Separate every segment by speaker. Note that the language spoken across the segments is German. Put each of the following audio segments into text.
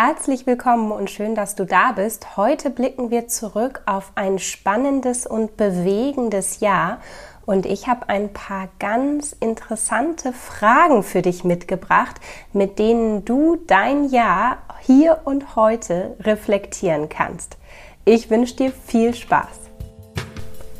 Speaker 1: Herzlich willkommen und schön, dass du da bist. Heute blicken wir zurück auf ein spannendes und bewegendes Jahr und ich habe ein paar ganz interessante Fragen für dich mitgebracht, mit denen du dein Jahr hier und heute reflektieren kannst. Ich wünsche dir viel Spaß.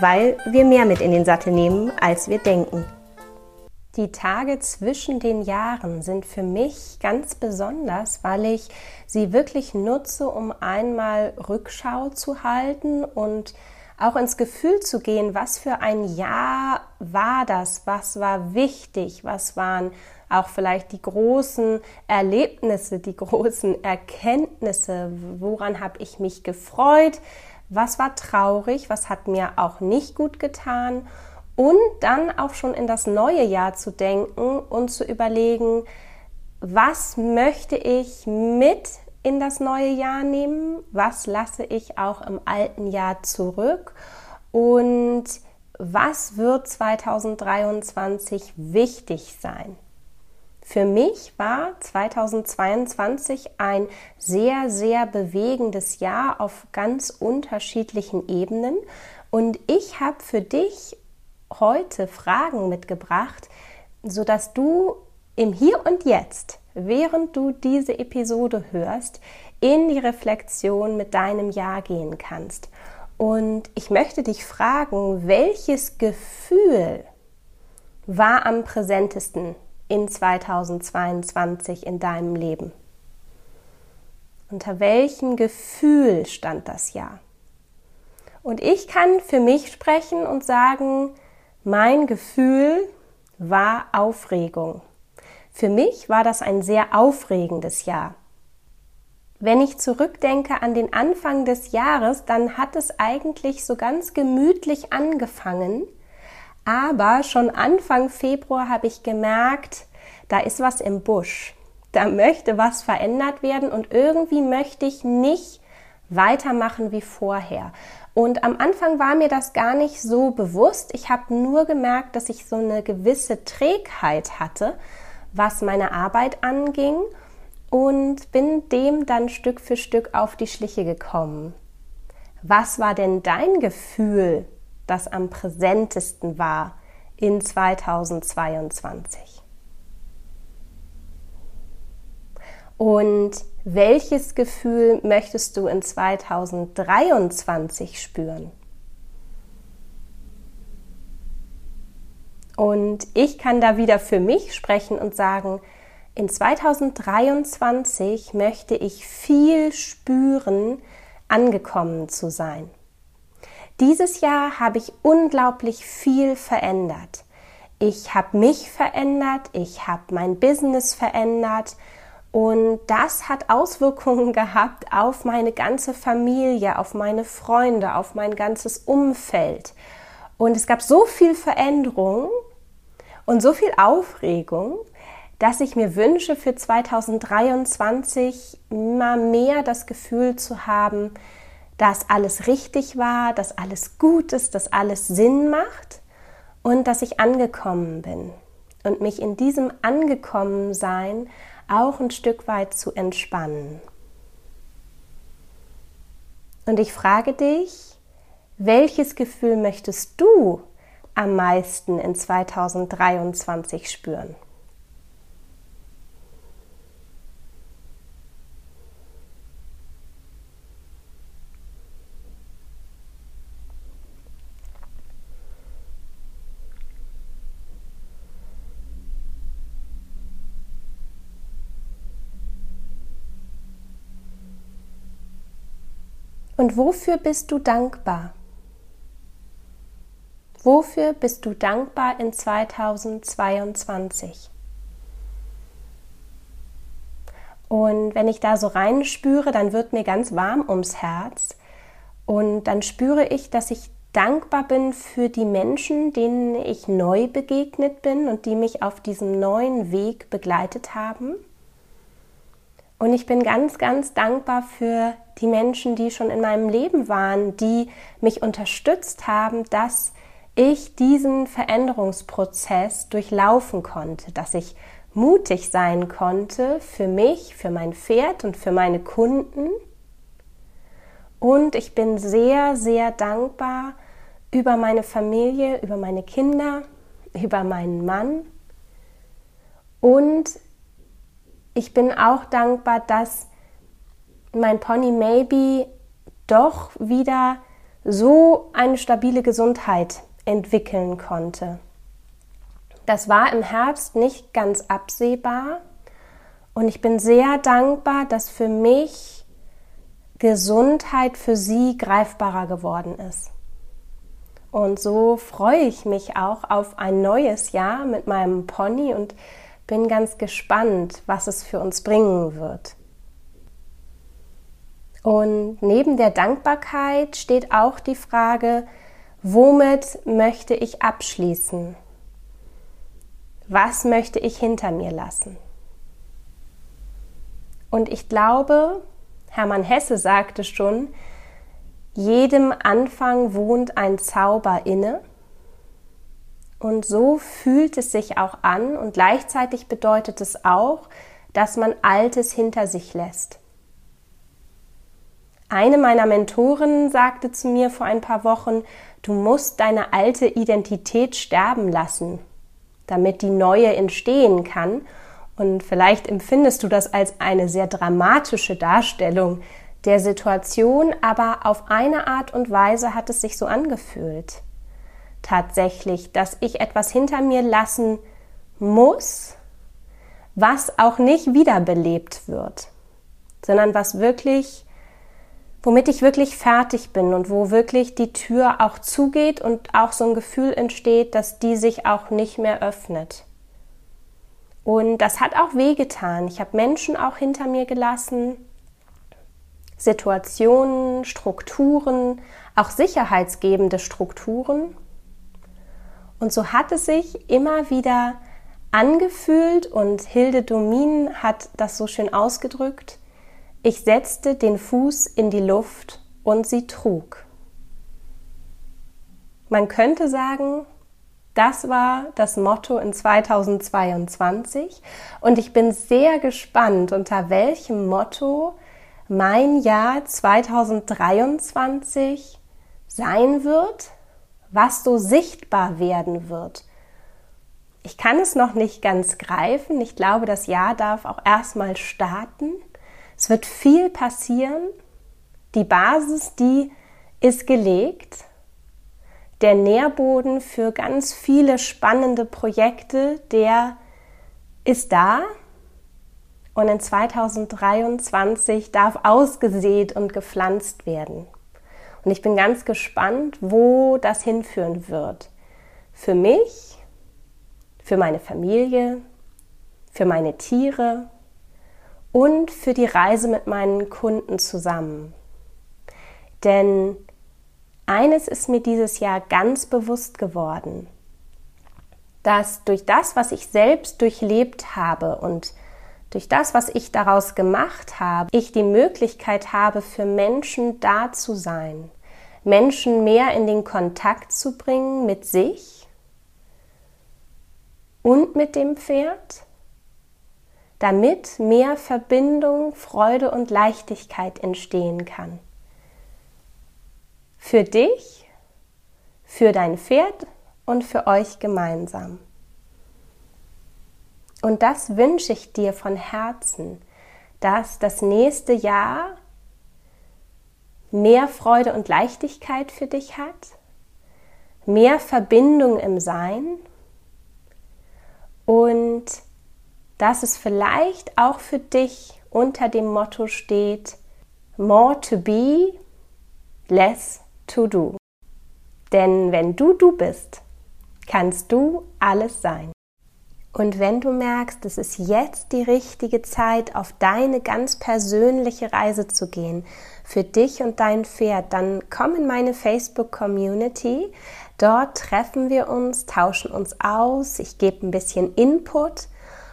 Speaker 1: weil wir mehr mit in den Sattel nehmen, als wir denken. Die Tage zwischen den Jahren sind für mich ganz besonders, weil ich sie wirklich nutze, um einmal Rückschau zu halten und auch ins Gefühl zu gehen, was für ein Jahr war das, was war wichtig, was waren auch vielleicht die großen Erlebnisse, die großen Erkenntnisse, woran habe ich mich gefreut, was war traurig, was hat mir auch nicht gut getan? Und dann auch schon in das neue Jahr zu denken und zu überlegen, was möchte ich mit in das neue Jahr nehmen, was lasse ich auch im alten Jahr zurück? Und was wird 2023 wichtig sein. Für mich war 2022 ein sehr, sehr bewegendes Jahr auf ganz unterschiedlichen Ebenen und ich habe für dich heute Fragen mitgebracht, sodass du im Hier und Jetzt, während du diese Episode hörst, in die Reflexion mit deinem Jahr gehen kannst. Und ich möchte dich fragen, welches Gefühl war am präsentesten in 2022 in deinem Leben? Unter welchem Gefühl stand das Jahr? Und ich kann für mich sprechen und sagen, mein Gefühl war Aufregung. Für mich war das ein sehr aufregendes Jahr. Wenn ich zurückdenke an den Anfang des Jahres, dann hat es eigentlich so ganz gemütlich angefangen aber schon Anfang Februar habe ich gemerkt, da ist was im Busch. Da möchte was verändert werden und irgendwie möchte ich nicht weitermachen wie vorher. Und am Anfang war mir das gar nicht so bewusst. Ich habe nur gemerkt, dass ich so eine gewisse Trägheit hatte, was meine Arbeit anging und bin dem dann Stück für Stück auf die Schliche gekommen. Was war denn dein Gefühl das am präsentesten war in 2022? Und welches Gefühl möchtest du in 2023 spüren? Und ich kann da wieder für mich sprechen und sagen, in 2023 möchte ich viel spüren, angekommen zu sein. Dieses Jahr habe ich unglaublich viel verändert. Ich habe mich verändert, ich habe mein Business verändert und das hat Auswirkungen gehabt auf meine ganze Familie, auf meine Freunde, auf mein ganzes Umfeld. Und es gab so viel Veränderung und so viel Aufregung, dass ich mir wünsche, für 2023 immer mehr das Gefühl zu haben, dass alles richtig war, dass alles gut ist, dass alles Sinn macht und dass ich angekommen bin und mich in diesem Angekommensein auch ein Stück weit zu entspannen. Und ich frage dich, welches Gefühl möchtest du am meisten in 2023 spüren? Und wofür bist du dankbar? Wofür bist du dankbar in 2022? Und wenn ich da so reinspüre, dann wird mir ganz warm ums Herz. Und dann spüre ich, dass ich dankbar bin für die Menschen, denen ich neu begegnet bin und die mich auf diesem neuen Weg begleitet haben. Und ich bin ganz, ganz dankbar für die Menschen, die schon in meinem Leben waren, die mich unterstützt haben, dass ich diesen Veränderungsprozess durchlaufen konnte, dass ich mutig sein konnte für mich, für mein Pferd und für meine Kunden. Und ich bin sehr, sehr dankbar über meine Familie, über meine Kinder, über meinen Mann. Und ich bin auch dankbar, dass mein Pony Maybe doch wieder so eine stabile Gesundheit entwickeln konnte. Das war im Herbst nicht ganz absehbar und ich bin sehr dankbar, dass für mich Gesundheit für sie greifbarer geworden ist. Und so freue ich mich auch auf ein neues Jahr mit meinem Pony und bin ganz gespannt, was es für uns bringen wird. Und neben der Dankbarkeit steht auch die Frage, womit möchte ich abschließen? Was möchte ich hinter mir lassen? Und ich glaube, Hermann Hesse sagte schon, jedem Anfang wohnt ein Zauber inne. Und so fühlt es sich auch an und gleichzeitig bedeutet es auch, dass man Altes hinter sich lässt. Eine meiner Mentorinnen sagte zu mir vor ein paar Wochen, du musst deine alte Identität sterben lassen, damit die neue entstehen kann. Und vielleicht empfindest du das als eine sehr dramatische Darstellung der Situation, aber auf eine Art und Weise hat es sich so angefühlt. Tatsächlich, dass ich etwas hinter mir lassen muss, was auch nicht wiederbelebt wird, sondern was wirklich womit ich wirklich fertig bin und wo wirklich die Tür auch zugeht und auch so ein Gefühl entsteht, dass die sich auch nicht mehr öffnet. Und das hat auch wehgetan. Ich habe Menschen auch hinter mir gelassen, Situationen, Strukturen, auch sicherheitsgebende Strukturen. Und so hat es sich immer wieder angefühlt und Hilde Domin hat das so schön ausgedrückt, ich setzte den Fuß in die Luft und sie trug. Man könnte sagen, das war das Motto in 2022 und ich bin sehr gespannt, unter welchem Motto mein Jahr 2023 sein wird, was so sichtbar werden wird. Ich kann es noch nicht ganz greifen. Ich glaube, das Jahr darf auch erstmal starten. Es wird viel passieren. Die Basis, die ist gelegt. Der Nährboden für ganz viele spannende Projekte, der ist da. Und in 2023 darf ausgesät und gepflanzt werden. Und ich bin ganz gespannt, wo das hinführen wird. Für mich, für meine Familie, für meine Tiere, und für die Reise mit meinen Kunden zusammen. Denn eines ist mir dieses Jahr ganz bewusst geworden, dass durch das, was ich selbst durchlebt habe und durch das, was ich daraus gemacht habe, ich die Möglichkeit habe, für Menschen da zu sein, Menschen mehr in den Kontakt zu bringen mit sich und mit dem Pferd damit mehr Verbindung, Freude und Leichtigkeit entstehen kann. Für dich, für dein Pferd und für euch gemeinsam. Und das wünsche ich dir von Herzen, dass das nächste Jahr mehr Freude und Leichtigkeit für dich hat, mehr Verbindung im Sein und dass es vielleicht auch für dich unter dem Motto steht, more to be, less to do. Denn wenn du du bist, kannst du alles sein. Und wenn du merkst, es ist jetzt die richtige Zeit, auf deine ganz persönliche Reise zu gehen, für dich und dein Pferd, dann komm in meine Facebook-Community. Dort treffen wir uns, tauschen uns aus, ich gebe ein bisschen Input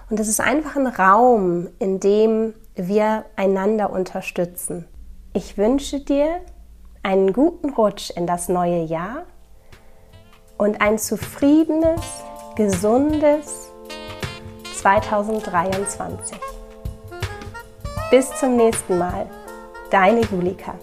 Speaker 1: und es ist einfach ein Raum, in dem wir einander unterstützen. Ich wünsche dir einen guten Rutsch in das neue Jahr und ein zufriedenes, gesundes 2023. Bis zum nächsten Mal, deine Julika.